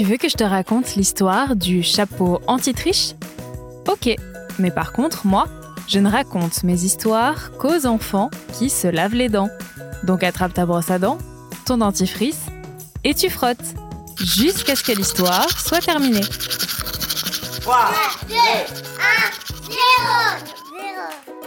Tu veux que je te raconte l'histoire du chapeau anti-triche? Ok, mais par contre, moi, je ne raconte mes histoires qu'aux enfants qui se lavent les dents. Donc attrape ta brosse à dents, ton dentifrice, et tu frottes, jusqu'à ce que l'histoire soit terminée. 3, 2, 1, 0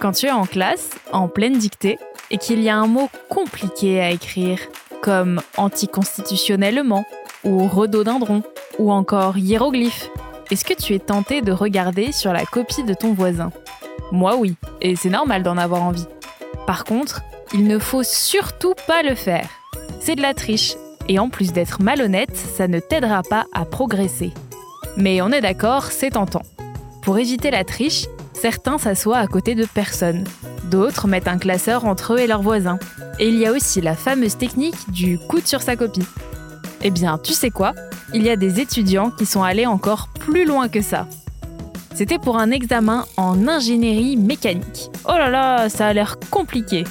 Quand tu es en classe, en pleine dictée, et qu'il y a un mot compliqué à écrire, comme anticonstitutionnellement, ou rhododendron, ou encore hiéroglyphe, est-ce que tu es tenté de regarder sur la copie de ton voisin? Moi oui, et c'est normal d'en avoir envie. Par contre, il ne faut surtout pas le faire. C'est de la triche, et en plus d'être malhonnête, ça ne t'aidera pas à progresser. Mais on est d'accord, c'est tentant. Pour éviter la triche, certains s'assoient à côté de personnes. D'autres mettent un classeur entre eux et leurs voisins. Et il y a aussi la fameuse technique du coude sur sa copie. Eh bien, tu sais quoi? Il y a des étudiants qui sont allés encore plus loin que ça. C'était pour un examen en ingénierie mécanique. Oh là là, ça a l'air compliqué.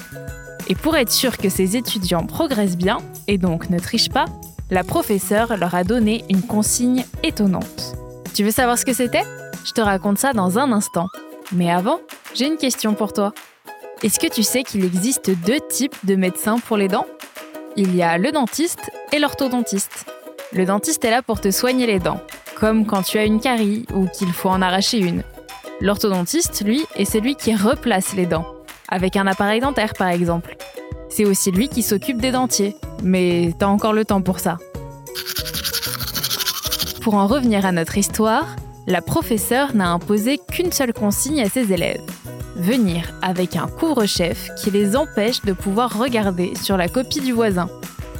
Et pour être sûr que ces étudiants progressent bien, et donc ne trichent pas, la professeure leur a donné une consigne étonnante. Tu veux savoir ce que c'était? Je te raconte ça dans un instant. Mais avant, j'ai une question pour toi. Est-ce que tu sais qu'il existe deux types de médecins pour les dents? Il y a le dentiste et l'orthodontiste. Le dentiste est là pour te soigner les dents, comme quand tu as une carie ou qu'il faut en arracher une. L'orthodontiste, lui, est celui qui replace les dents, avec un appareil dentaire par exemple. C'est aussi lui qui s'occupe des dentiers, mais t'as encore le temps pour ça. Pour en revenir à notre histoire, la professeure n'a imposé qu'une seule consigne à ses élèves. Venir avec un couvre-chef qui les empêche de pouvoir regarder sur la copie du voisin.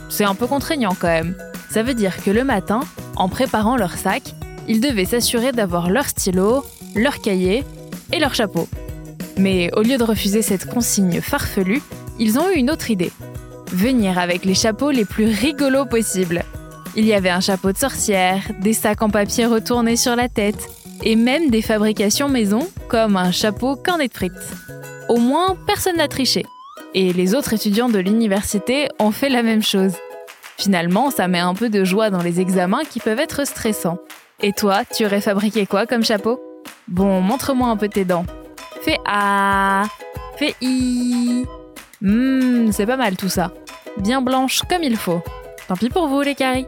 C'est un peu contraignant quand même. Ça veut dire que le matin, en préparant leur sac, ils devaient s'assurer d'avoir leur stylo, leur cahier et leur chapeau. Mais au lieu de refuser cette consigne farfelue, ils ont eu une autre idée. Venir avec les chapeaux les plus rigolos possibles. Il y avait un chapeau de sorcière, des sacs en papier retournés sur la tête, et même des fabrications maison, comme un chapeau cornet de frites. Au moins, personne n'a triché. Et les autres étudiants de l'université ont fait la même chose. Finalement, ça met un peu de joie dans les examens qui peuvent être stressants. Et toi, tu aurais fabriqué quoi comme chapeau? Bon, montre-moi un peu tes dents. Fais A, fais I. Hum, c'est pas mal tout ça. Bien blanche comme il faut. Tant pis pour vous les caries.